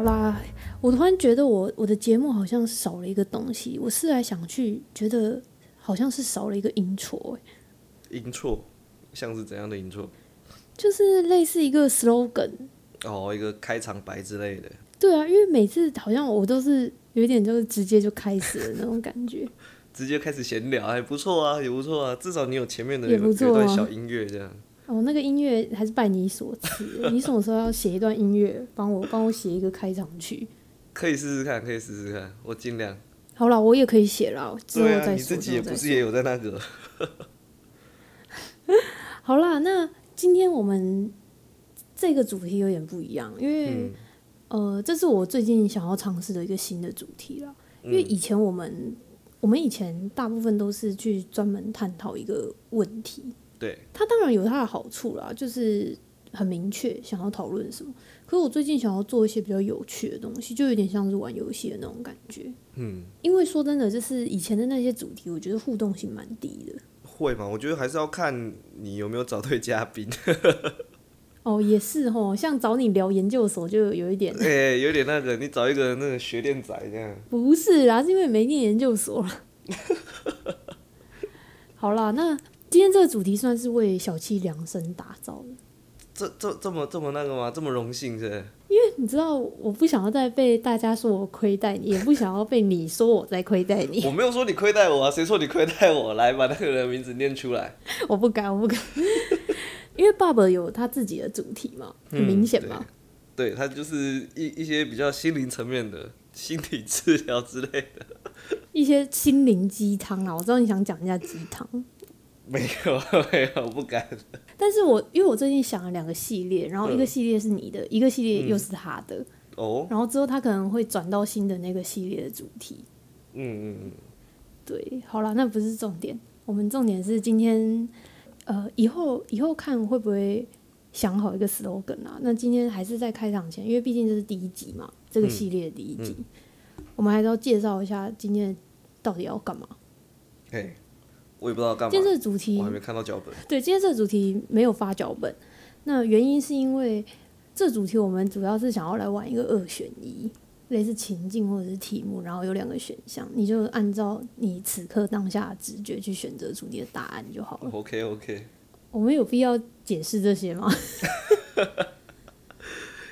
好啦，我突然觉得我我的节目好像少了一个东西，我思来想去，觉得好像是少了一个音错、欸，音错，像是怎样的音错？就是类似一个 slogan。哦，一个开场白之类的。对啊，因为每次好像我都是有一点就是直接就开始的那种感觉。直接开始闲聊，还不错啊，也不错啊，至少你有前面的有一段小音乐这样。哦，那个音乐还是拜你所赐，你什么时候要写一段音乐，帮我帮我写一个开场曲？可以试试看，可以试试看，我尽量。好了，我也可以写了，之后再说。你自己也不是也有在那个？好啦，那今天我们这个主题有点不一样，因为、嗯呃，这是我最近想要尝试的一个新的主题啦。因嗯为以前我们我们以前大部分都是去专门探讨一个问题，对，它当然有它的好处啦，就是很明确想要讨论什么。可是我最近想要做一些比较有趣的东西，就有点像是玩游戏的那种感觉。嗯，因为说真的，就是以前的那些主题，我觉得互动性蛮低的。会嘛？我觉得还是要看你有没有找对嘉宾。哦，也是哦，像找你聊研究所就有一点 哎、有点那个，你找一个那个学电仔这样。不是啦，是因为没念研究所啦。好啦，那今天这个主题算是为小七量身打造的，这这这么这么那个吗？这么荣幸是？因为你知道，我不想要再被大家说我亏待你，也不想要被你说我在亏待你，我没有说你亏待我啊，谁说你亏待我？来把那个人的名字念出来。我不敢，我不敢。因为爸爸有他自己的主题嘛，很明显嘛。对他就是一一些比较心灵层面的心理治疗之类的。一些心灵鸡汤啊，我知道你想讲一下鸡汤，没有没有，不敢。但是我因为我最近想了两个系列，然后一个嗯系列是你的，一个系列又是他的，哦，然后之后他可能会转到新的那个系列的主题。嗯嗯嗯，对，好了，那不是重点，我们重点是今天，呃，以后以后看会不会想好一个 slogan 啊？那今天还是在开场前，因为毕竟这是第一集嘛，这个系列的第一集，我们还是要介绍一下今天到底要干嘛。嘿，我也不知道干嘛今天，这个主题我还没看到脚本。对，今天这个主题没有发脚本，那原因是因为这主题我们主要是想要来玩一个二选一，类似情境或者是题目，然后有两个选项，你就按照你此刻当下的直觉去选择出你的答案就好了。OK OK，我们有必要解释这些吗？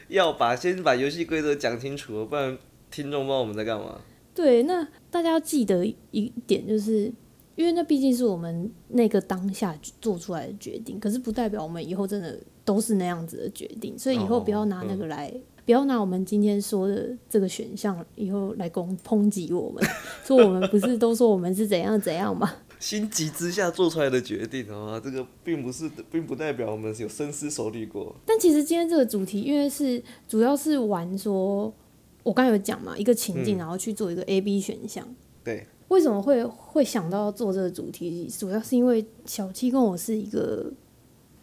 要把先把游戏规则讲清楚，不然听众不知道我们在干嘛。对，那大家要记得一点，就是因为那毕竟是我们那个当下做出来的决定，可是不代表我们以后真的都是那样子的决定，所以以后不要拿那个来，不要拿我们今天说的这个选项以后来攻抨击我们，说我们不是都说我们是怎样怎样吗？心急之下做出来的决定，好吗？这个并不是，并不代表我们有深思熟虑过。但其实今天这个主题，因为是主要是玩说，我刚才有讲嘛，一个情境，然后去做一个 A、B 选项。对，为什么会会想到做这个主题？主要是因为小七跟我是一个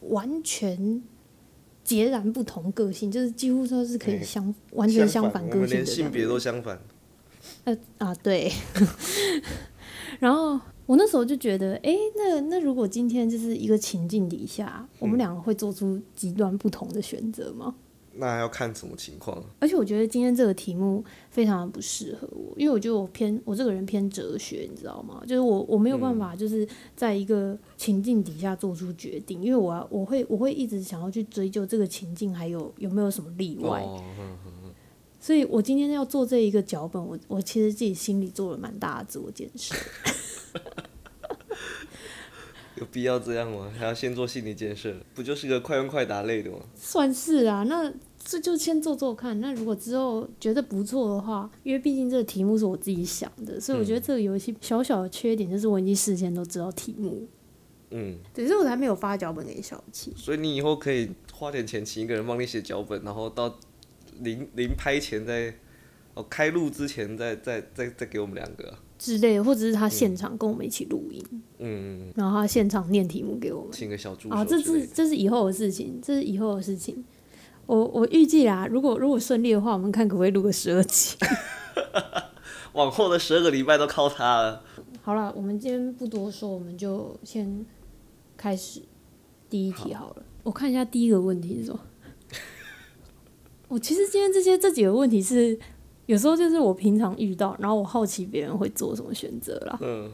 完全截然不同个性，就是几乎说是可以对相完全相反个性的们连性别都相反。呃啊，对。然后我那时候就觉得，诶，那那如果今天就是一个情境底下，我们两个会做出极端不同的选择吗？那要看什么情况？而且我觉得今天这个题目非常的不适合我，因为我觉得我偏我这个人偏哲学，你知道吗？就是我我没有办法就是在一个情境底下做出决定，因为我要我会我会一直想要去追究这个情境还有有没有什么例外，哦，嗯所以我今天要做这一个脚本，我我其实自己心里做了蛮大的自我建设。有必要这样吗？还要先做心理建设？不就是个快问快答类的吗？算是啊，那这就先做做看。那如果之后觉得不错的话，因为毕竟这个题目是我自己想的，所以我觉得这个游戏小小的缺点就是我已经事先都知道题目，嗯，对，所以我还没有发脚本给小七。所以你以后可以花点钱请一个人帮你写脚本，然后到临临拍前再，哦开录之前再再再再给我们两个啊。之类的，或者是他现场跟我们一起录音，嗯，然后他现场念题目给我们。请个小助手啊，这。是这是以后的事情，这是以后的事情。我我预计啦，如果如果顺利的话，我们看可不可以录个十二集。往后的十二个礼拜都靠他了。好了，我们今天不多说，我们就先开始第一题好了。我看一下第一个问题是什么。我其实今天这些这几个问题是，有时候就是我平常遇到，然后我好奇别人会做什么选择啦。嗯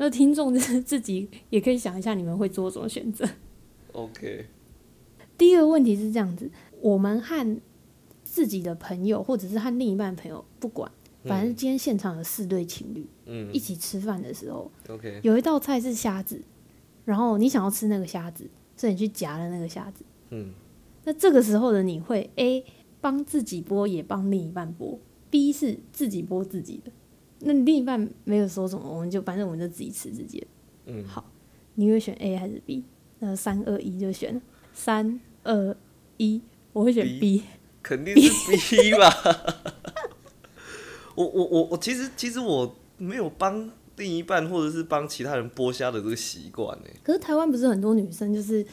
那听众就是 自己也可以想一下，你们会做什么选择。，OK，第一个问题是这样子：我们和自己的朋友，或者是和另一半的朋友，不管，反正今天现场有四对情侣嗯一起吃饭的时候，，OK，有一道菜是虾子，然后你想要吃那个虾子，所以你去夹了那个虾子。嗯，那这个时候的你会 A 帮自己剥，也帮另一半剥；B 是自己剥自己的。那你另一半没有说什么，我们就反正我们就自己吃自己的。嗯，好，你会选 A 还是 B？那三二一就选三二一，我会选 B。肯定是 B 吧。我我我我其实其实我没有帮另一半或者是帮其他人剥虾的这个习惯呢。可是台湾不是很多女生就是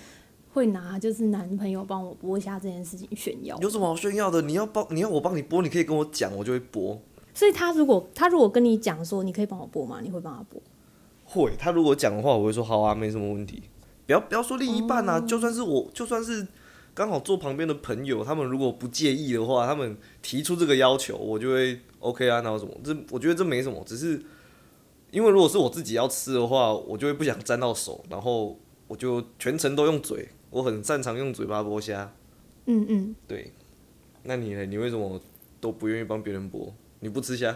会拿就是男朋友帮我剥虾这件事情炫耀，有什么好炫耀的？你要帮你要我帮你剥，你可以跟我讲，我就会剥。所以他如果他如果跟你讲说你可以帮我剥吗？你会帮他剥？会，他如果讲的话，我会说好啊，没什么问题。不要不要说另一半啊，就算是我，就算是刚好坐旁边的朋友，他们如果不介意的话，他们提出这个要求，我就会 OK 啊，那有什么？这我觉得这没什么，只是因为如果是我自己要吃的话，我就会不想沾到手，然后我就全程都用嘴，我很擅长用嘴巴剥虾。嗯嗯，对，那你呢？你为什么都不愿意帮别人剥？你不吃虾？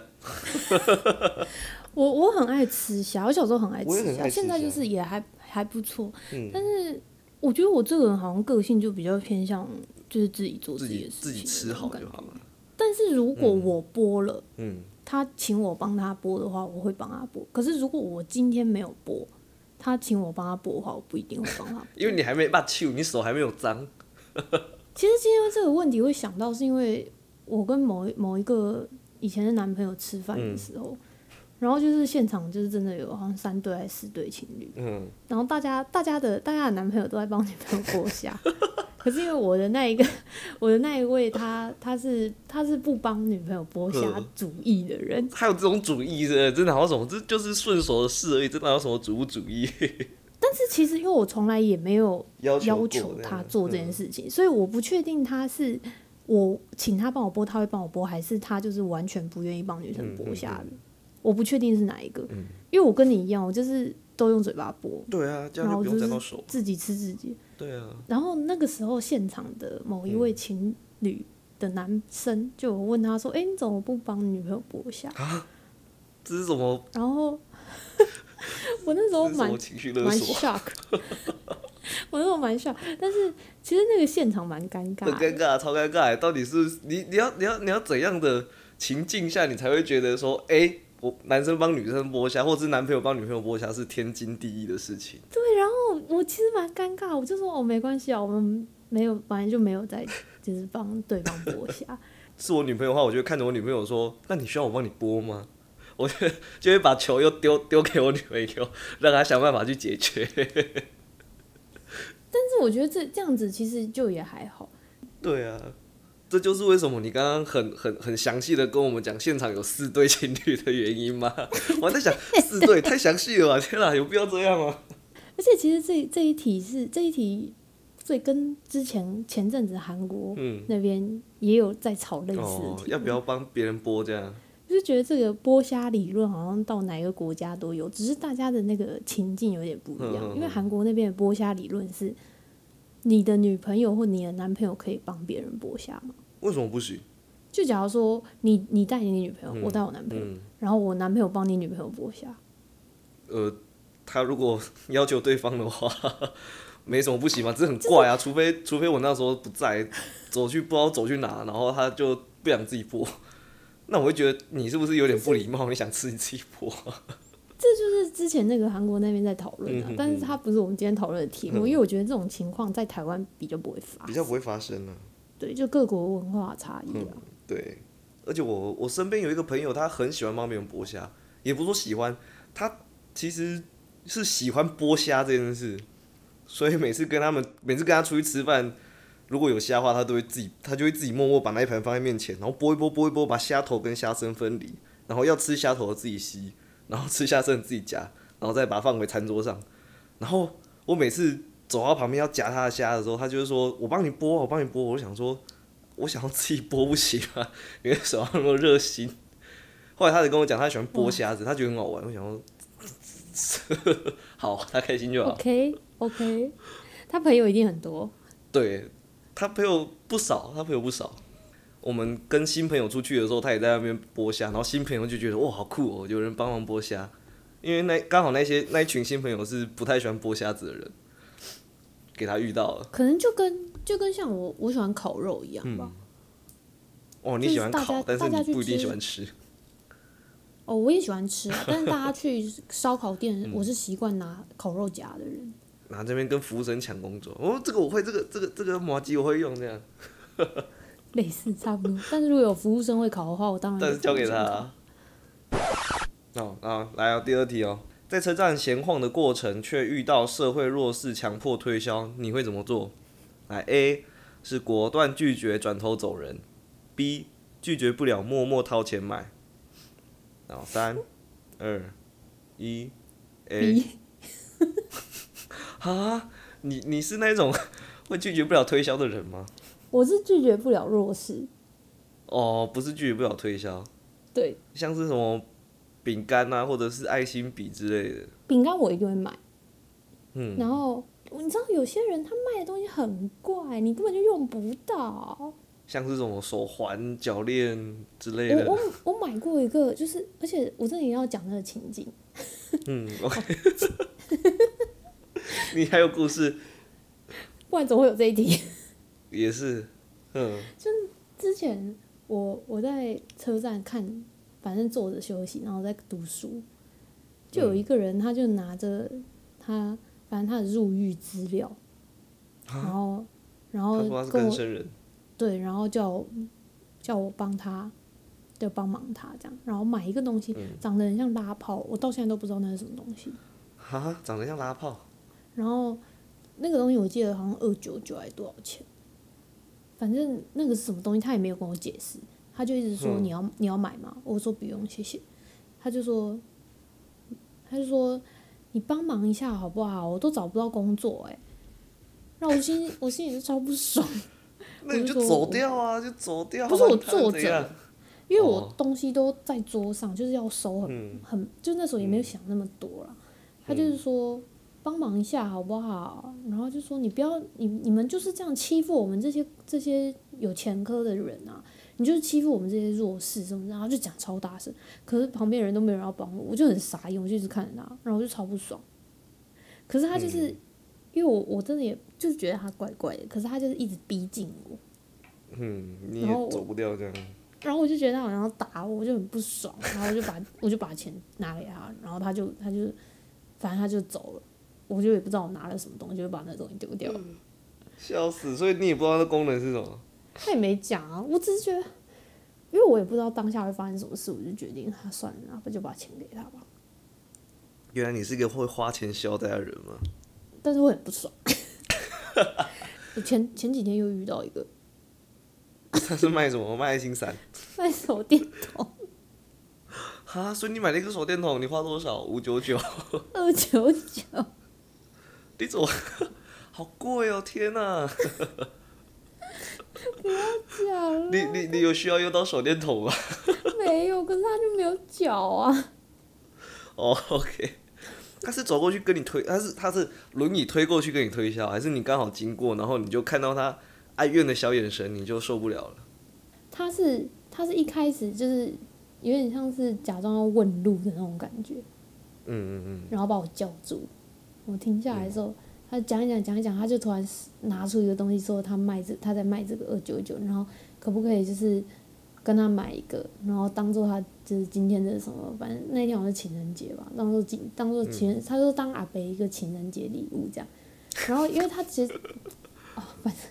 我我很爱吃虾，我小时候很爱吃虾，现在就是也还还不错。嗯但是我觉得我这个人好像个性就比较偏向就是自己做自己的事情，自己吃好就好。了。但是如果我播了，嗯，他请我帮他播的话，我会帮他播。可是如果我今天没有播，他请我帮他播的话，我不一定会帮他播。因为你还没把球，你手还没有脏。其实今天这个问题会想到，是因为我跟某一某一个以前的男朋友吃饭的时候，然后就是现场就是真的有好像三对还是四对情侣，嗯，然后大家大家的大家的男朋友都在帮女朋友剥虾，可是因为我的那一个我的那一位他他是他是不帮女朋友剥虾嗯主义的人，还有这种主义的，真的好什么？这就是顺手的事而已，真的有什么主不主义？但是其实因为我从来也没有要求他做这件事情，所以我不确定他是我请他帮我剥，他会帮我剥，还是他就是完全不愿意帮女生剥虾的。我不确定是哪一个，因为我跟你一样，我就是都用嘴巴剥，对啊，这样就手。自己吃自己。对啊，然后那个时候现场的某一位情侣的男生就有问他说：“哎、你怎么不帮女朋友剥下这是什么？？”然后 我那时候蛮蛮索？shock，我那时候蛮 shock，但是其实那个现场蛮尴尬。很尴尬，超尴尬。到底是你你要你要你要怎样的情境下，你才会觉得说，哎、我男生帮女生剥虾，或者是男朋友帮女朋友剥虾是天经地义的事情。对，然后我其实蛮尴尬，我就说哦没关系啊，我们没有本来就没有在就是帮对方剥虾。是我女朋友的话，我就会看着我女朋友说：“那你需要我帮你剥吗？” 我就就会把球又丢丢给我女朋友，让她想办法去解决。但是我觉得这这样子其实就也还好。对啊，这就是为什么你刚刚很很很详细的跟我们讲现场有四对情侣的原因吗？我还在想四对太详细了吧？天哪，有必要这样吗？而且其实这这一题是这一题，所以跟之前前阵子韩国嗯，那边也有在吵类似的哦，要不要帮别人播这样？就是觉得这个剥虾理论好像到哪个国家都有，只是大家的那个情境有点不一样。嗯嗯嗯因为韩国那边的剥虾理论是，你的女朋友或你的男朋友可以帮别人剥虾吗？为什么不行？就假如说你你带你女朋友，嗯我带我男朋友，嗯，然后我男朋友帮你女朋友剥虾，呃，他如果要求对方的话，没什么不行嘛，只是很怪啊。除非除非我那时候不在，走去不知道走去哪，然后他就不想自己剥，那我会觉得你是不是有点不礼貌？你想吃你自己剥。就是之前那个韩国那边在讨论啊，嗯嗯嗯但是它不是我们今天讨论的题目，嗯。因为我觉得这种情况在台湾比较不会发，比较不会发生呢、对，就各国文化差异啊。对，而且我我身边有一个朋友，他很喜欢帮别人剥虾，也不是说喜欢，他其实是喜欢剥虾这件事，所以每次跟他们，每次跟他出去吃饭，如果有虾的话，他都会自己，他就会自己默默把那一盘放在面前，然后剥一剥，剥一剥，把虾头跟虾身分离，然后要吃虾头的自己吸，然后吃虾身的自己夹，然后再把它放回餐桌上。然后我每次走到旁边要夹他的虾的时候，他就是说我帮你剥，我帮你剥，我就想说。我想要自己剥不行吗？你为什么那么热心？后来他就跟我讲，他喜欢剥虾子，他觉得很好玩。我想说，好，他开心就好。OK OK，他朋友一定很多。对他朋友不少，他朋友不少。我们跟新朋友出去的时候，他也在那边剥虾，然后新朋友就觉得哇好酷哦，有人帮忙剥虾。因为那刚好那些那一群新朋友是不太喜欢剥虾子的人，给他遇到了。可能就跟就跟像我我喜欢烤肉一样吧。哦，你喜欢烤但是你不一定喜欢吃。哦，我也喜欢吃啊，但是大家去烧烤嗯店，我是习惯拿烤肉夹的人。拿这边跟服务生抢工作，哦，这个我会，这个这个这个麻鸡我会用，这样，类似差不多，但是如果有服务生会考的话，我当然但是交给他。哦啊，来哦，第二题哦，在车站闲晃的过程，却遇到社会弱势强迫推销，你会怎么做？来，A 是果断拒绝，转头走人；B 拒绝不了，默默掏钱买。然后三、二、一，A。B 啊，你你是那种会拒绝不了推销的人吗？我是拒绝不了弱势，哦，不是拒绝不了推销，对，像是什么饼干啊，或者是爱心笔之类的。饼干我一定会买。嗯，然后你知道有些人他卖的东西很怪，你根本就用不到。像是什么手环、脚链之类的。我我我买过一个，就是而且我这里要讲那个情景，嗯，OK。你还有故事？不然怎么会有这一题？也是，嗯就之前我我在车站看，反正坐着休息，然后在读书，就有一个人他就拿着他反正他的入狱资料，然后然后跟我人。对，然后叫我叫我帮他，就帮忙他这样，然后买一个东西，长得很像拉炮，我到现在都不知道那是什么东西。哈，长得像拉炮。然后那个东西我记得好像二九九还是多少钱，反正那个是什么东西，他也没有跟我解释，他就一直说嗯你要、你要买吗？我说不用，谢谢。他就说，他就说你帮忙一下好不好？我都找不到工作哎、让我心我心里就超不爽。那你就走掉啊，就走掉啊。不是我坐着，因为我哦东西都在桌上，就是要收很、嗯很，就那时候也没有想那么多啦。他就是说帮忙一下好不好？然后就说你不要你你们就是这样欺负我们这些这些有前科的人啊，你就是欺负我们这些弱势什么的，然后就讲超大声。可是旁边人都没有人要帮我，我就很傻眼，我就一直看着他，然后我就超不爽。可是他就是、因为我我真的也就是觉得他怪怪的，可是他就是一直逼近我。嗯，你然后走不掉这样。然后我就觉得他好像要打我，我就很不爽，然后我就把我就把钱拿给他，然后他就他就反正他就走了，我就也不知道我拿了什么东西，就把那东西丢掉了。笑死！所以你也不知道那功能是什么。他也没讲啊，我只是觉得，因为我也不知道当下会发生什么事，我就决定他算了，那不就把钱给他吧。原来你是一个会花钱消灾的人吗？但是我很不爽。我前前几天又遇到一个他是卖什么？卖爱心伞。卖手电筒，哈，所以你买了一个手电筒，你花多少？五九九。二九九，你怎么？好贵哦！天哪、假 了你你你有需要用到手电筒吗？没有？可是他就没有脚啊。哦，OK。他是走过去跟你推，他是他是轮椅推过去跟你推销，还是你刚好经过，然后你就看到他哀怨的小眼神，你就受不了了？他是他是一开始就是有点像是假装要问路的那种感觉，嗯嗯嗯。然后把我叫住。我停下来的时候，他讲一讲讲一讲，他就突然拿出一个东西说他卖这他在卖这个二九九，然后可不可以就是跟他买一个，然后当做他就是今天的什么，反正那天好像是情人节吧，当做情当做情人，他说当阿北一个情人节礼物这样。然后因为他其实 哦，反正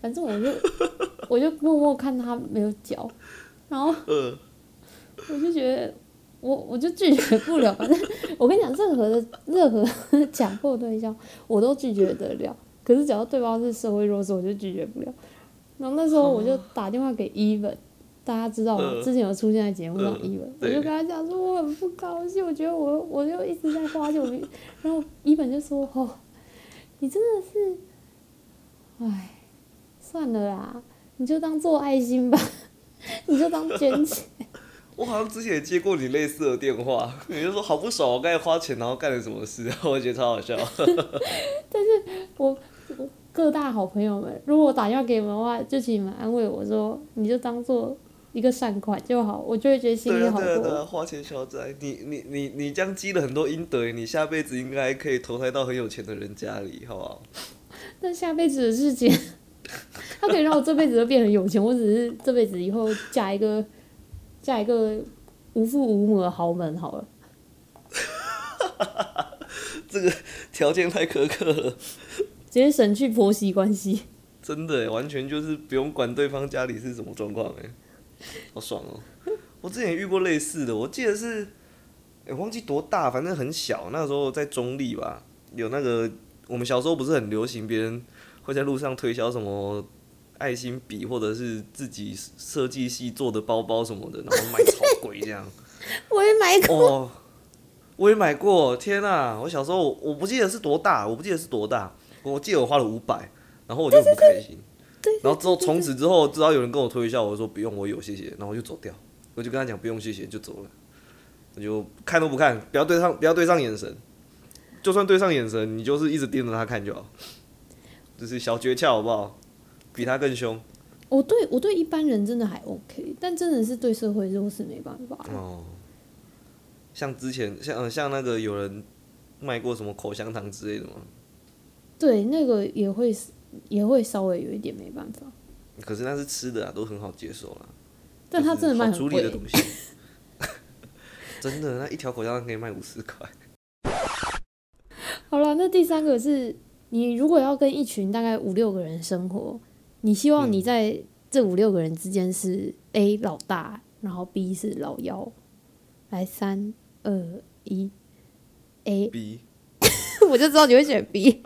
反正我就我就默默看他没有脚，然后呃，我就觉得我我就拒绝不了，反正我跟你讲，任何的任何强迫对象我都拒绝得了，可是只要对方是社会弱势，我就拒绝不了。然后那时候我就打电话给 Even，大家知道吗？嗯之前有出现在节目上嗯 Even，、我就跟他讲说我很不高兴，我觉得我我就一直在花钱，然后 Even 就说哦，你真的是，哎，算了啦。你就当做爱心吧，你就当捐钱。我好像之前也接过你类似的电话，你就说好不爽，我刚才花钱然后干了什么事，我觉得超好笑。我我各大好朋友们，如果我打电话给你们的话，就请你们安慰我说，你就当做一个善款就好，我就会觉得心里好对啊对啊对啊，花钱消灾，你你你你这样积了很多阴德，你下辈子应该可以投胎到很有钱的人家里，好不好？那下辈子的事情，他可以让我这辈子都变得有钱，我只是这辈子以后嫁一个嫁一个无父无母的豪门好了。这个条件太苛刻了，直接省去婆媳关系。真的完全就是不用管对方家里是什么状况，哎，好爽哦！我之前遇过类似的，我记得是，哎，忘记多大，反正很小，那时候在中立吧，有那个我们小时候不是很流行，别人会在路上推销什么爱心笔或者是自己设计系做的包包什么的，然后卖超贵这样。我也买过，哦，我也买过，天呐、我小时候我不记得是多大，我不记得是多大，我记得我花了五百，然后我就很不开心。然后之后从此之后，只要有人跟我推销，我就说不用，我有谢谢，然后我就走掉，我就跟他讲不用谢谢就走了，我就看都不看，不要对上不要对上眼神，就算对上眼神，你就是一直盯着他看就好，这是小诀窍好不好？比他更凶我对我对一般人真的还 OK，但真的是对社会弱势没办法。哦。像之前像呃像那个有人卖过什么口香糖之类的吗？对，那个也会也会稍微有一点没办法，可是那是吃的啊，都很好接受啦。但他真的卖很贵的。东西，真的，那一条口香糖可以卖五十块。好了，那第三个是你如果要跟一群大概五六个人生活，你希望你在这五六个人之间是 A 老大，然后 B 是老幺。来，三二一，A，B 我就知道你会选 B。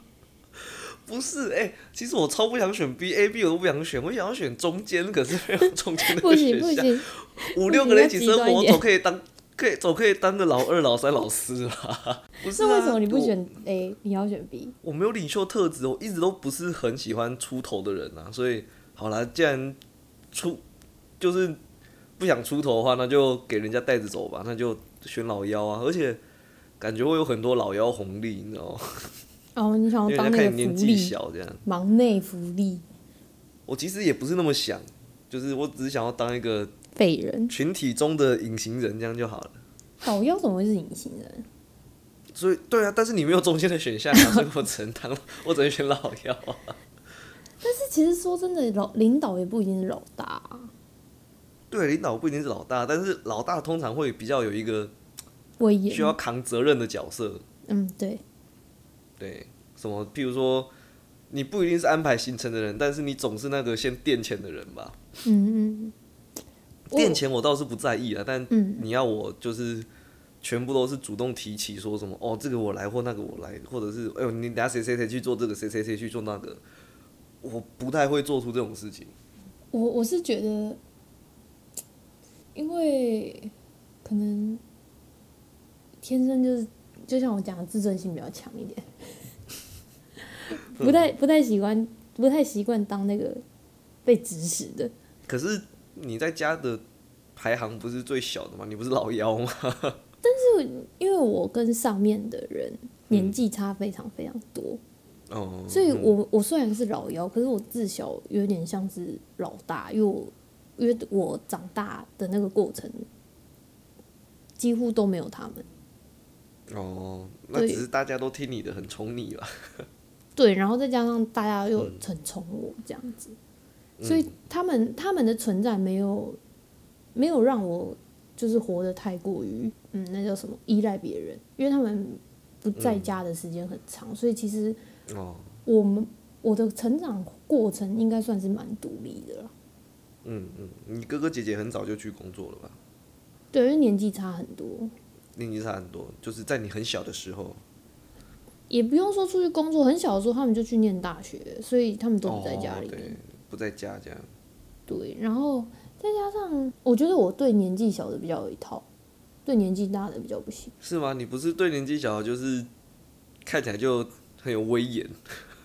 不是，哎、其实我超不想选 B，A、B 我都不想选，我想要选中间，可是没有中间不的选项。行不行，五六个人一起生活，你要极端一点总可以当，可以总可以当个老二、老三、老四吧？不是、啊？那为什么你不？选 A，你要选 B？我没有领袖特质，我一直都不是很喜欢出头的人啊，所以好啦，既然出就是不想出头的话，那就给人家带着走吧，那就选老幺啊，而且感觉会有很多老幺红利，你知道吗？哦，你想要当那个福利，小这样。忙内福利，我其实也不是那么想，就是我只是想要当一个废人。群体中的隐形人，这样就好了。老幺怎么会是隐形人？所以对啊，但是你没有中间的选项啊，所以我只能当，我只能选老幺啊。但是其实说真的，老领导也不一定是老大啊、对，领导不一定是老大，但是老大通常会比较有一个威严需。要扛责任的角色。嗯，对，对，什么，譬如说，你不一定是安排行程的人，但是你总是那个先垫钱的人吧？嗯嗯，我垫钱我倒是不在意啊，但嗯你要我就是全部都是主动提起说什么哦，这个我来或那个我来，或者是哎呦你俩谁谁谁去做这个，谁谁谁去做那个，我不太会做出这种事情。我我是觉得，因为可能天生就是，就像我讲的，自尊心比较强一点，不太不太喜欢，不太习惯当那个被指使的。可是你在家的排行不是最小的吗？你不是老幺吗？但是因为我跟上面的人年纪差非常非常多，哦，所以我我虽然是老幺，可是我自小有点像是老大，因为我因为我长大的那个过程几乎都没有他们。哦，那只是大家都听你的，很宠你了。对，然后再加上大家又嗯很宠我这样子，所以他们他们的存在没有没有让我就是活得太过于嗯那叫什么依赖别人，因为他们不在家的时间很长，所以其实哦，我们我的成长过程应该算是蛮独立的了。嗯嗯，你哥哥姐姐很早就去工作了吧？对，因为年纪差很多，年纪差很多，就是在你很小的时候，也不用说出去工作，很小的时候他们就去念大学，所以他们都不在家里面。哦对，不在家这样。对，然后再加上，我觉得我对年纪小的比较有一套，对年纪大的比较不行。是吗？你不是对年纪小，就是看起来就很有威严。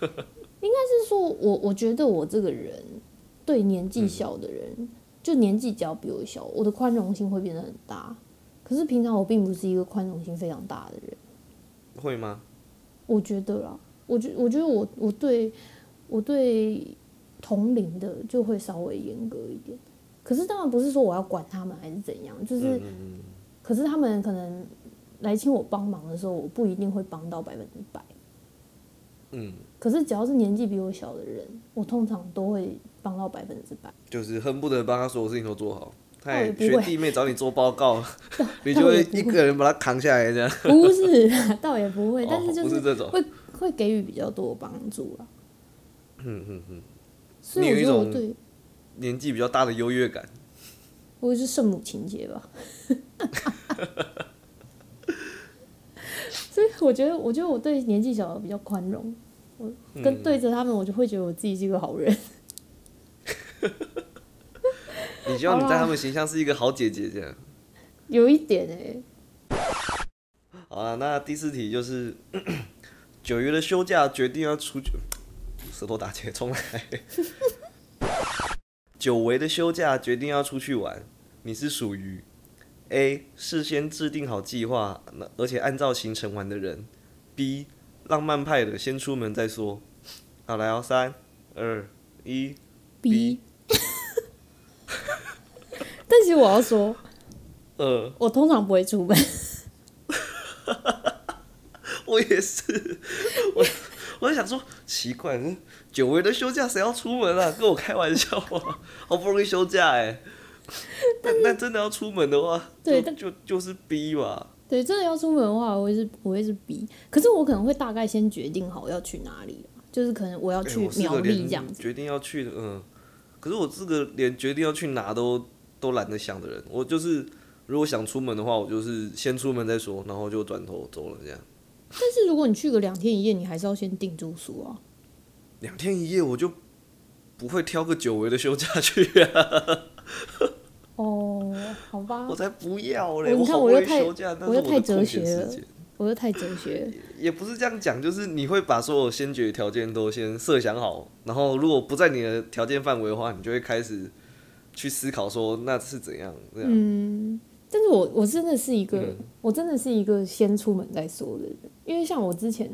应该是说我我觉得我这个人对年纪小的人，就年纪只要比我小，我的宽容性会变得很大。可是平常我并不是一个宽容性非常大的人，会吗？我觉得啦，我觉我觉得我我对我对同龄的就会稍微严格一点。可是当然不是说我要管他们还是怎样，就是，可是他们可能来请我帮忙的时候，我不一定会帮到百分之百。嗯，可是只要是年纪比我小的人，我通常都会帮到百分之百。就是恨不得帮他所有事情都做好。他也倒也不会学弟妹找你做报告，你就会一个人把他扛下来这样。不是，倒也不会，但是哦，就是。会会给予比较多的帮助啦。嗯嗯嗯，所以我你有一种年纪比较大的优越感。我是圣母情节吧。所以我觉得，我觉得我对年纪小的比较宽容，我嗯跟对着他们，我就会觉得我自己是一个好人。你希望你在他们形象是一个好姐姐这样。有一点哎、好了，那第四题就是 九月的休假决定要出去，舌头打结，重来。久违的休假决定要出去玩，你是属于 A 事先制定好计划，那而且按照行程玩的人；B 浪漫派的，先出门再说。好，来哦，三、二、一。B。但其实我要说，呃，我通常不会出门，我也是，我我在想说，奇怪，嗯久违的休假谁要出门啊？跟我开玩笑啊！好不容易休假哎、但但真的要出门的话，对但就就是逼吧。对，真的要出门的话，我会是我会是逼。可是我可能会大概先决定好要去哪里啊就是可能我要哎去苗栗这样子。决定要去的，嗯。可是我这个连决定要去哪都都懒得想的人。我就是如果想出门的话，我就是先出门再说，然后就转头走了这样。但是如果你去个两天一夜，你还是要先订住宿啊。两天一夜我就不会挑个久违的休假去啊。哦，好吧我，才不要嘞！我你看我又太我又太哲学了。我又太哲学了。也不是这样讲，就是你会把所有先决条件都先设想好，然后如果不在你的条件范围的话，你就会开始去思考说那是怎样这样。嗯，但是我我真的是一个，嗯。我真的是一个先出门再说的人，因为像我之前，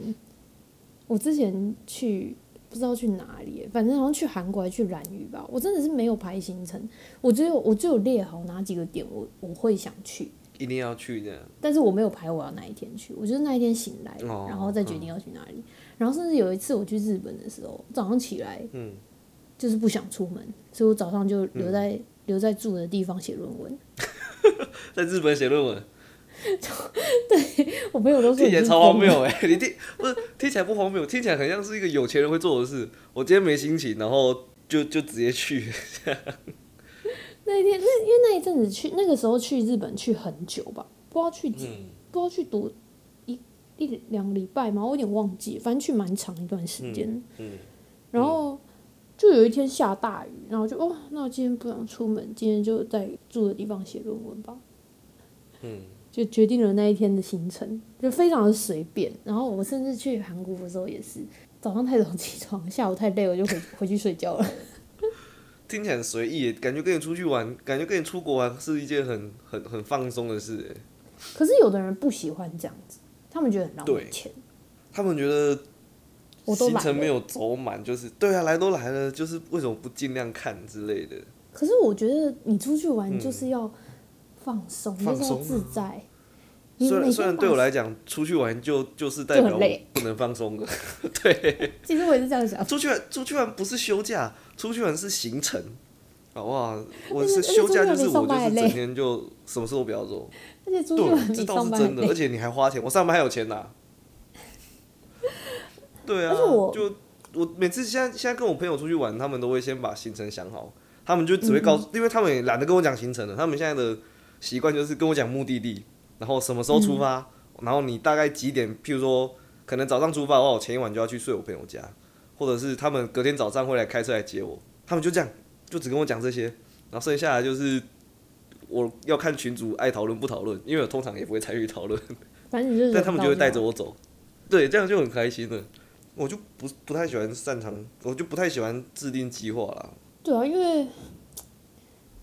我之前去不知道去哪里，反正好像去韩国还去兰屿吧，我真的是没有排行程，我只有我只有列好哪几个点我我会想去，一定要去这样。但是我没有排我要哪一天去，我就是那一天醒来，哦然后再决定要去哪里。然后甚至有一次我去日本的时候，早上起来，嗯。就是不想出门，所以我早上就留在、留在住的地方写论文。在日本写论文，对我朋友都说听起来超荒谬哎、你听不是听起来不荒谬，听起来很像是一个有钱人会做的事。我今天没心情，然后就就直接去。那一天，那因为那一阵子去，那个时候去日本去很久吧，不知道去几，不知道去读一一两个礼拜嘛，我有点忘记，反正去蛮长一段时间。嗯然后就有一天下大雨，然后就哦，那我今天不想出门，今天就在住的地方写论文吧。嗯，就决定了那一天的行程，就非常的随便。然后我甚至去韩国的时候也是，早上太早起床，下午太累，我就回 回去睡觉了。听起来很随意，感觉跟你出去玩，感觉跟你出国玩是一件很很很放松的事哎。可是有的人不喜欢这样子，他们觉得很浪费钱。他们觉得我都行程没有走满，就是对啊，来都来了，就是为什么不尽量看之类的。可是我觉得你出去玩就是要放松，就是要嗯放松自在。你虽然每虽然对我来讲，出去玩就就是代表就很累不能放松的。对，其实我也是这样想。出去玩出去玩不是休假，出去玩是行程，好不好？我是休假，就是我就是整天就什么事都不要做。而且出去玩对，这倒是真的，而。且你还花钱，我上班还有钱拿。对啊，而且我就我每次现在现在跟我朋友出去玩，他们都会先把行程想好，他们就只会告嗯诉，因为他们也懒得跟我讲行程了，他们现在的习惯就是跟我讲目的地，然后什么时候出发，然后你大概几点，譬如说可能早上出发的话，我前一晚就要去睡我朋友家，或者是他们隔天早上会来开车来接我，他们就这样，就只跟我讲这些，然后剩下来就是我要看群主爱讨论不讨论，因为我通常也不会参与讨论。反正你就是。但他们就会带着。我走，对，这样就很开心了。我就不不太喜欢擅长，我就不太喜欢制定计划啦。对啊，因为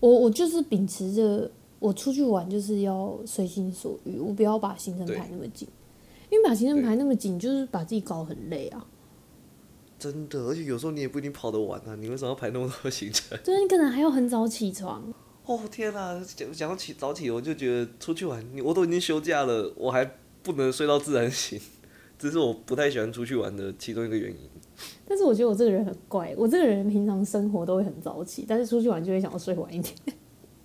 我我就是秉持着我出去玩就是要随心所欲，我不要把行程排那么紧，因为把行程排那么紧就是把自己搞很累啊。真的，而且有时候你也不一定跑得完啊，你为什么要排那么多行程？对，你可能还要很早起床。哦天哪，讲讲到起早起，我就觉得出去玩，你我都已经休假了，我还不能睡到自然醒，这是我不太喜欢出去玩的其中一个原因。但是我觉得我这个人很怪，我这个人平常生活都会很早起，但是出去玩就会想要睡晚一点。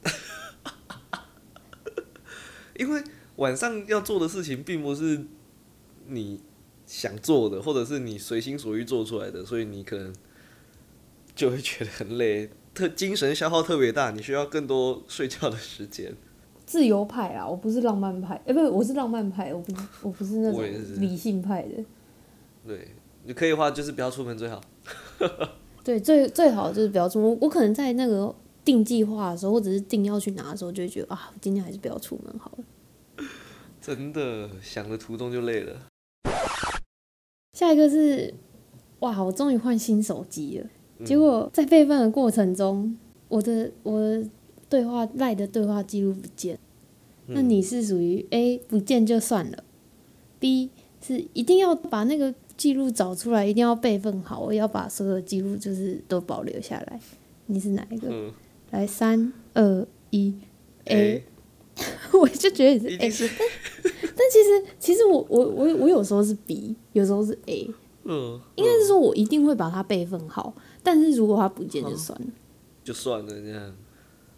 因为晚上要做的事情并不是你想做的，或者是你随心所欲做出来的，所以你可能就会觉得很累，特精神消耗特别大，你需要更多睡觉的时间。自由派啊，我不是浪漫派，哎、不是，我是浪漫派，我不，我不是那种理性派的。对，你可以的话就是不要出门最好。对，最最好就是不要出门。我我可能在那个定计划的时候，或者是定要去拿的时候，就会觉得啊，今天还是不要出门好了。真的想的途中就累了。下一个是，哇，我终于换新手机了。结果在备份的过程中，我的我的对话赖的对话记录不见。那你是属于 A 不见就算了，B 是一定要把那个记录找出来，一定要备份好，我要把所有的记录就是都保留下来。你是哪一个？嗯来，三二一 A，，A 我就觉得你是一 A，定是但其实其实我我我我有时候是 B，有时候是 A，嗯，应该是说我一定会把它备份好，但是如果它不见就算了。就算了这样。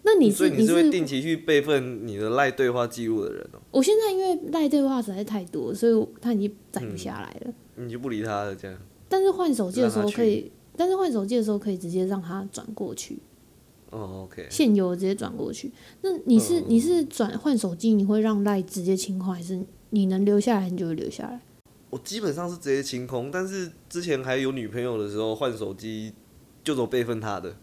那你是你是是会定期去备份你的赖对话记录的人哦、我现在因为赖对话实在太多，所以他已经载不下来了。你就不理他了这样。但是换手机的时候可以，但是换手机的时候可以直接让他转过去，哦，OK，现有的直接转过去。那你是、嗯你是转换手机，你会让赖直接清空，还是你能留下来你就会留下来？我基本上是直接清空，但是之前还有女朋友的时候换手机，就走备份他的，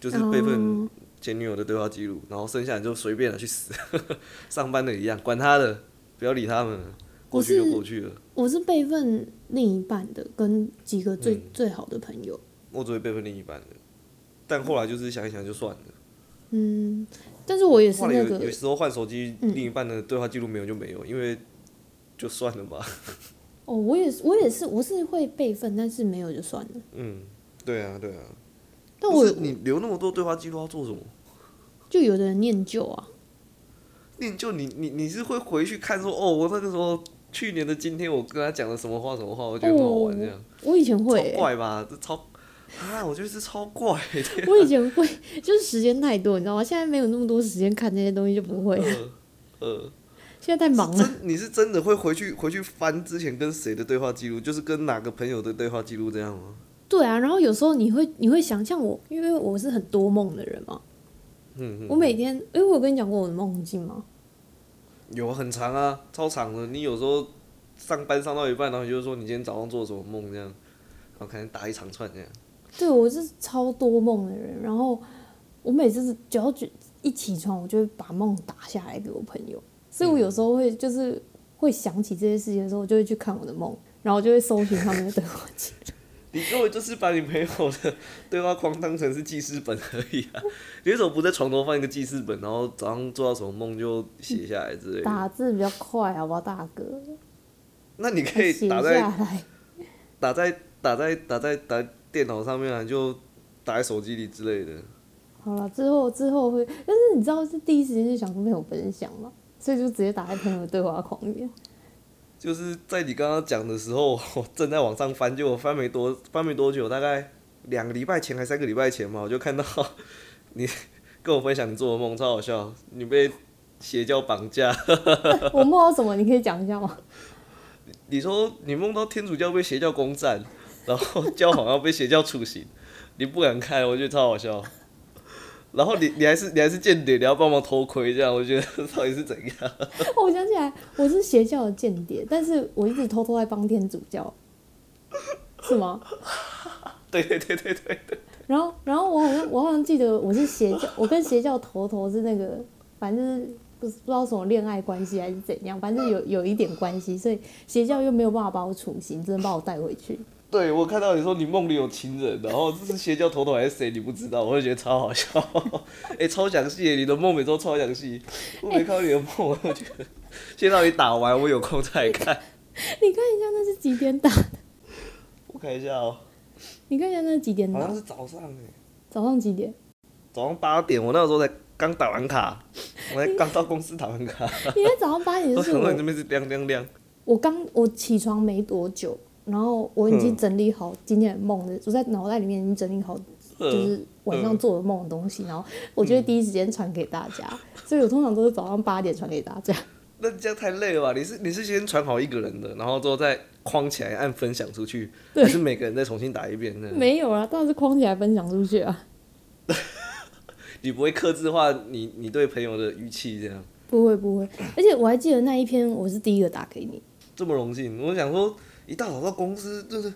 就是备份哦前女友的对话记录，然后剩下你就随便了去死，上班的一样，管他的，不要理他们了，过去我就过去了。我是备份另一半的，跟几个最、嗯最好的朋友。我只会备份另一半的，但后来就是想一想就算了。嗯，但是我也是那个有时候换手机，嗯另一半的对话记录没有就没有，因为就算了吧。哦，我也是我也是我是会备份，但是没有就算了。嗯，对啊，对啊。但我你留那么多对话记录要做什么？就有的人念旧啊，念旧你你你是会回去看说哦，我那个时候去年的今天我跟他讲了什么话什么话，我觉得很好玩这样，我以前会、超欸，怪吧？这超啊，我觉得是超怪的。我以前会，就是时间太多，你知道吗？现在没有那么多时间看这些东西，就不会了。呃呃，现在太忙了。真你是真的会回去回去翻之前跟谁的对话记录，就是跟哪个朋友的对话记录这样吗？对啊，然后有时候你会你会想象我，因为我是很多梦的人嘛，嗯嗯，我每天，因为我有跟你讲过我的梦境吗，有很长啊，超长的。你有时候上班上到一半，然后你就说你今天早上做什么梦这样，然后可能打一长串这样。对我是超多梦的人，然后我每次只要觉一起床，我就会把梦打下来给我朋友，所以我有时候会就是会想起这些事情的时候，我就会去看我的梦，然后就会搜寻他们的对话记录。你根本就是把你朋友的对话框当成是记事本而已啊！你为什么不在床头放一个记事本，然后早上做到什么梦就写下来之类的？打字比较快，好不好，大哥？那你可以打在。打在打在打在打电脑上面啊，就打在手机里之类的。好了，之后之后会，但是你知道是第一时间就想跟朋友分享嘛，所以就直接打在朋友的对话框里面。就是在你刚刚讲的时候，我正在往上翻，就我翻没多翻没多久，大概两个礼拜前还三个礼拜前嘛，我就看到 你跟我分享你做的梦，超好笑，你被邪教绑架。我梦到什么？你可以讲一下吗？你说你梦到天主教被邪教攻占，然后教皇要被邪教处刑，你不敢看，我觉得超好笑。然后你你还是你还是间谍，你要帮忙偷窥，这样我觉得到底是怎样？我想起来，我是邪教的间谍，但是我一直偷偷在帮天主教，是吗？对对对对对对，然后，然后我好像我好像记得我是邪教，我跟邪教头头是那个，反正是不是不知道什么恋爱关系还是怎样，反正有有一点关系，所以邪教又没有办法把我处刑，只能把我带回去。对我看到你说你梦里有情人，然后这是邪教头头还是谁，你不知道，我就觉得超好笑。哎、超详细，你的梦每周超详细。我没看到你的梦，我觉得先让你打完，我有空再看。你看一下那是几点打的？我看一下哦、你看一下那是几点打好像？是早上哎，早上几点？早上八点，我那个时候才刚打完卡，我才刚到公司打完卡，因为早上八点我就是我这边是亮亮亮。我刚我起床没多久，然后我已经整理好今天的梦的，我在脑袋里面已经整理好，就是晚上做的梦的东西，然后我就会第一时间传给大家，所以我通常都是早上八点传给大家。那这样太累了吧？你是你是先传好一个人的，然后之后再框起来按分享出去，还是每个人再重新打一遍呢？没有啊，当然是框起来分享出去啊，你不会克制化你你对朋友的语气这样？不会不会，而且我还记得那一篇我是第一个打给你，这么荣幸，我想说一大早到公司就是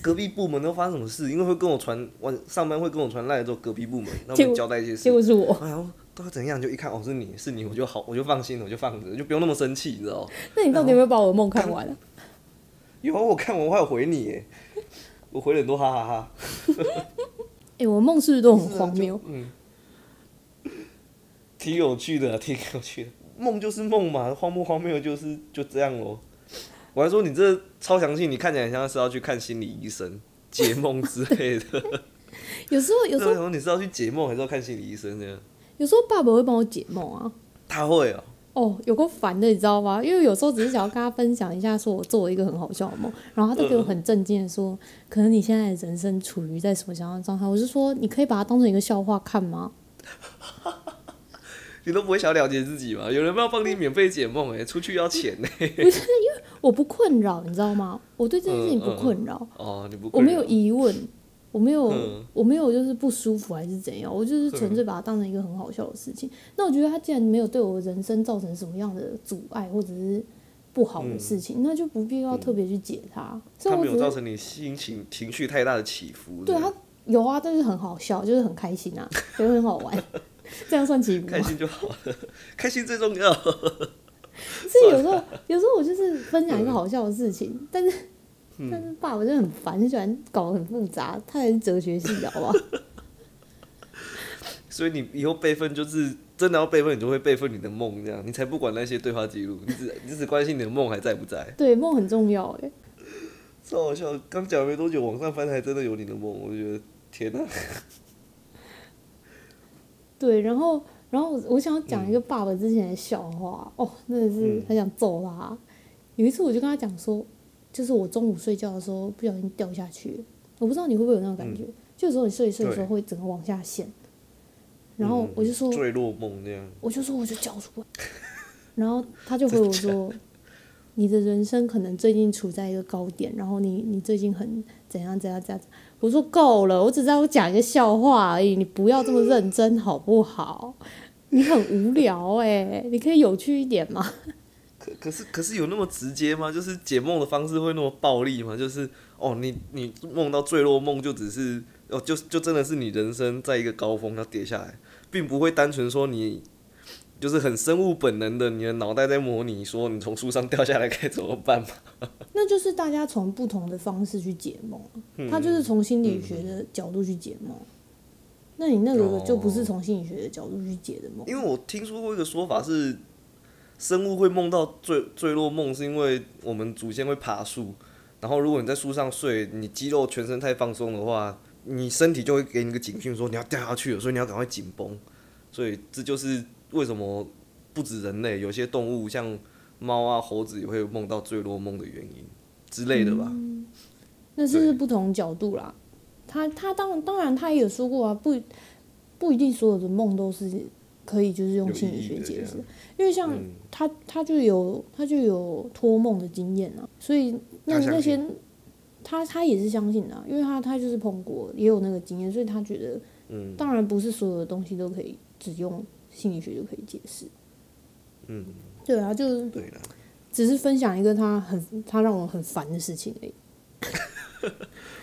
隔壁部门都发生什么事，因为会跟我传晚上班会跟我传赖之后隔壁部门他们结果交代一些事，结果是我，然后都要怎样就一看哦是你是你我就好我就放心了我就放着就不用那么生气，你知道？那你到底有没有把我的梦看完啊？有啊我看完我还有回你耶，我回了很多哈哈哈。哎、我梦是不是都很荒谬？嗯，挺有趣的、啊，挺有趣的。梦就是梦嘛，荒不荒谬就是就这样咯。我还说你这超详细，你看起来像是要去看心理医生 解梦之类的。有时候有时候你是要去解梦还是要看心理医生呢？有时候爸爸会帮我解梦啊。他会哦、哦，有够烦的，你知道吗？因为有时候只是想要跟他分享一下，说我做了一个很好笑的梦，然后他就给我很震惊的说，可能你现在人生处于在什么想要状态，我就说你可以把它当成一个笑话看吗？你都不会想了解自己吗？有人要帮你免费解梦哎，出去要钱呢。我不困扰，你知道吗？我对这件事情不困扰，哦，你不我没有疑问，我没有，嗯我没有就是不舒服还是怎样，我就是纯粹把它当成一个很好笑的事情。那我觉得他既然没有对我人生造成什么样的阻碍或者是不好的事情，那就不必要特别去解它。所以他没有造成你心情情绪太大的起伏。对他有啊，但是很好笑，就是很开心啊，觉得很好玩，这样算起伏开？心就好了，开心最重要。所以有时候，有时候我就是分享一个好笑的事情，但是，嗯但是爸爸就很烦，很喜欢搞得很复杂，他才是哲学系的，好不好？所以你以后备份就是真的要备份，你就会备份你的梦，这样你才不管那些对话记录，你只你只关心你的梦还在不在。对，梦很重要，哎，超好笑，刚讲没多久，网上翻还真的有你的梦，我就觉得天哪、对，然后，然后我想要讲一个爸爸之前的笑话，哦，真的是很想揍他。有一次我就跟他讲说，就是我中午睡觉的时候不小心掉下去，我不知道你会不会有那种感觉，就有时候你睡一睡的时候会整个往下陷，然后我就说，坠落梦那样，我就说我就叫出来，然后他就回我说，你的人生可能最近处在一个高点，然后你你最近很怎样怎样怎样。我说够了，我只在我讲一个笑话而已，你不要这么认真好不好？你很无聊哎、你可以有趣一点吗？可可是可是有那么直接吗？就是解梦的方式会那么暴力吗？就是哦，你你梦到坠落梦就只是哦，就就真的是你人生在一个高峰要跌下来，并不会单纯说你就是很生物本能的，你的脑袋在模拟说你从树上掉下来该怎么办嘛？那就是大家从不同的方式去解梦，他就是从心理学的角度去解梦。那你那个就不是从心理学的角度去解的梦。因为我听说过一个说法是，生物会梦到坠坠落梦，是因为我们祖先会爬树，然后如果你在树上睡，你肌肉全身太放松的话，你身体就会给你一个警讯说你要掉下去了，所以你要赶快紧绷。所以这就是为什么不止人类，有些动物像猫啊、猴子也会梦到坠落梦的原因之类的吧。那是不同角度啦。他他当然当然他也有说过啊，不不一定所有的梦都是可以就是用心理学解释，因为像嗯。他他就有他就有托梦的经验啊，所以那那些他他也是相信的啊、因为他他就是碰过也有那个经验，所以他觉得，嗯。当然不是所有的东西都可以只用心理学就可以解释，嗯，对啊，就是对了，只是分享一个他很他让我很烦的事情而已。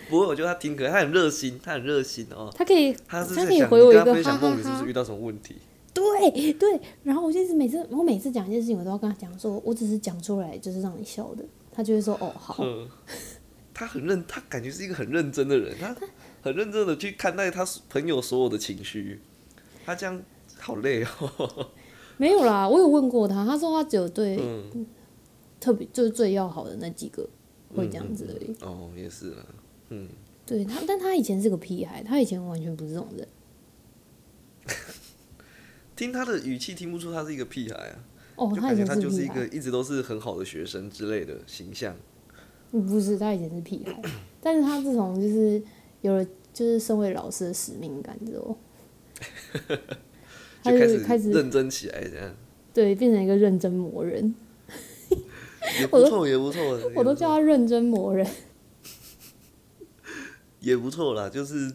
不过我觉得他挺可爱，他很热心，他很热心哦。他可以他可以回我一个哈哈哈梦里是不是遇到什么问题？对对，然后我就是每次我每次讲一件事情，我都要跟他讲说，我只是讲出来就是让你笑的，他就会说哦好，嗯，他很认，他感觉是一个很认真的人，他很认真的去看待他朋友所有的情绪，他这样好累哦。没有啦，我有问过他，他说他只有对嗯特别就是最要好的那几个会这样子而已。哦，也是啦，嗯，对他，但他以前是个屁孩，他以前完全不是这种人。听他的语气听不出他是一个屁孩啊，哦，他以前他就是一个，一直都是很好的学生之类的形象。嗯不是他以前是屁孩，但是他自从就是有了就是身为老师的使命感之后，他就就开始始认真起来，这样对变成一个认真魔人，也 不错，也不错，我都叫他认真魔人。也不错啦，就是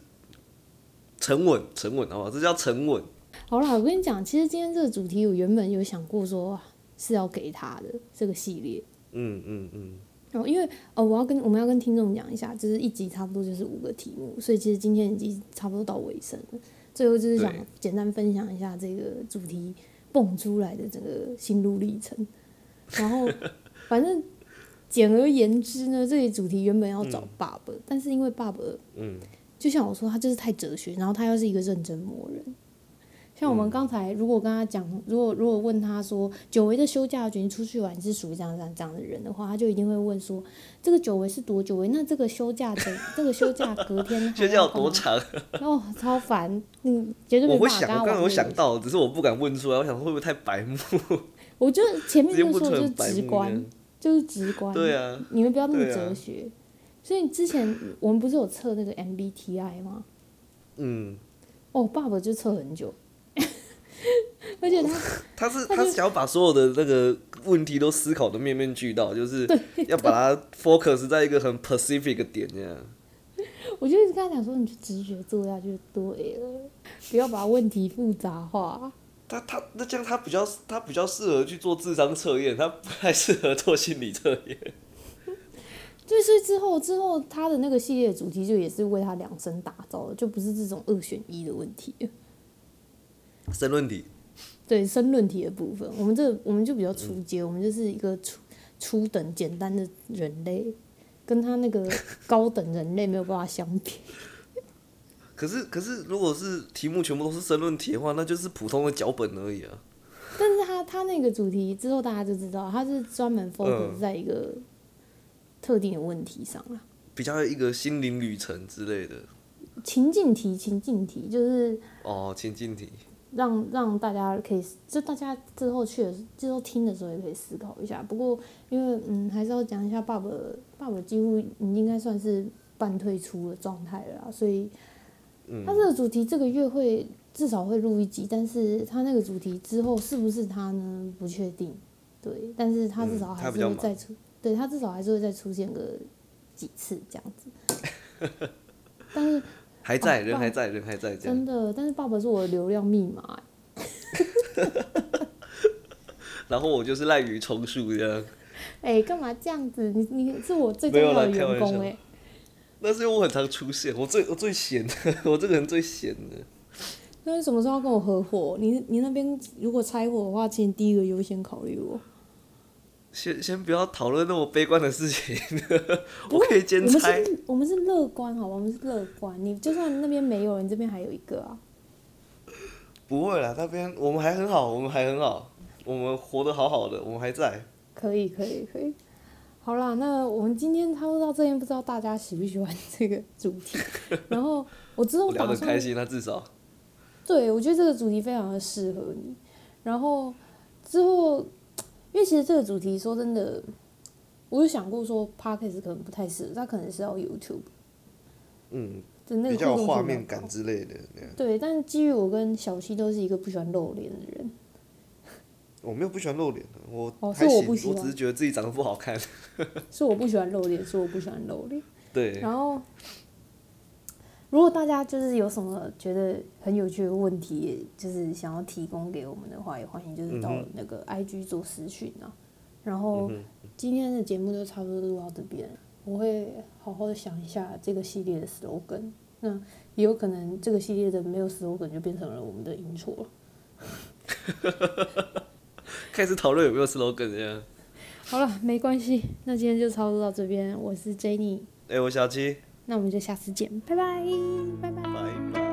沉稳，沉稳，好不好？这叫沉稳。好啦，我跟你讲，其实今天这个主题我原本有想过说是要给他的这个系列。嗯嗯嗯，哦，因为呃，我要跟我们要跟听众讲一下，就是一集差不多就是五个题目，所以其实今天已经差不多到尾声了。最后就是想简单分享一下这个主题蹦出来的整个心路历程。然后，反正简而言之呢，这个主题原本要找爸爸，但是因为爸爸，嗯，就像我说，他就是太哲学，然后他又是一个认真磨人。像我们刚才，如果跟他讲，如果如果问他说，久违的休假决定出去玩，你是属于这样这样这样的人的话，他就一定会问说，这个久违是多久违？那这个休假的这个休假隔天 休假有要？多长？哦，超烦，嗯，绝对没办法跟他我刚刚有。想到，只是我不敢问出来。我想会不会太白目，我觉得前面就说的就是直观。，就是直观。对啊，你们不要那么哲学。所以之前我们不是有测那个 MBTI 吗？嗯，哦，爸爸就测很久，而且他 他是他是想要把所有的那个问题都思考的面面俱到，就是要把它 focus 在一个很 Pacific 的点这样。我就一直跟他讲说，你就直觉做下去就对了，不要把问题复杂化。他他那这样他比较他比较适合去做智商测验，他 不太适合做心理测验。就是之后之后他的那个系列主题就也是为他量身打造的，就不是这种二选一的问题了。申论题，对申论题的部分，我们这我们就比较初阶，我们就是一个初初等简单的人类，跟他那个高等人类没有办法相比。可是可是如果是题目全部都是申论题的话，那就是普通的脚本而已啊。但是他他那个主题之后大家就知道，他是专门 focus 嗯在一个特定的问题上啦。比较一个心灵旅程之类的情境题，情境题就是哦，情境题。让让大家可以，就大家之后去的之后听的时候也可以思考一下。不过因为嗯，还是要讲一下爸爸，爸爸几乎应该算是半退出的状态了啦，所以嗯他这个主题这个月会至少会录一集，但是他那个主题之后是不是他呢？不确定。对，但是他至少还是会再出，对他至少还是会再出现个几次这样子。但是还在，哦人还在，人还在。真的，但是爸爸是我的流量密码欸、然后我就是滥竽充数这样。哎、干嘛这样子？你你是我最重要的员工哎、那是因为我很常出现，我最我最闲的，我这个人最闲的。那你什么时候要跟我合伙？你你那边如果拆伙的话，请你第一个优先考虑我。先先不要讨论那么悲观的事情，我可以兼我们差。是，我们是乐观，好吧？我们是乐观。你就算那边没有，人这边还有一个啊。不会啦，那边我们还很好，我们还很好，我们活得好好的，我们还在。可以，可以，可以。好啦，那我们今天差不多到这边，不知道大家喜不喜欢这个主题。然后我之后聊打算得开心，那至少对，我觉得这个主题非常的适合你。然后之后，因为其实这个主题说真的，我有想过说 podcast 可能不太适合，它可能是要 YouTube 嗯，的那个画面感。之类的。对，但是基于我跟小西都是一个不喜欢露脸的人，我没有不喜欢露脸的，我是我不喜欢我只是觉得自己长得不好看。是我不喜欢露脸，是我不喜欢露脸。对，然后，如果大家就是有什么觉得很有趣的问题，就是想要提供给我们的话，也欢迎就是到那个 IG 做私讯啊。然后嗯今天的节目就差不多录到这边，我会好好的想一下这个系列的 slogan。那也有可能这个系列的没有 slogan 就变成了我们的 intro 了。开始讨论有没有 slogan 这样。好了，没关系，那今天就差不多到这边。我是 Jenny，哎、我小七。那我们就下次见，拜拜，拜拜，拜拜。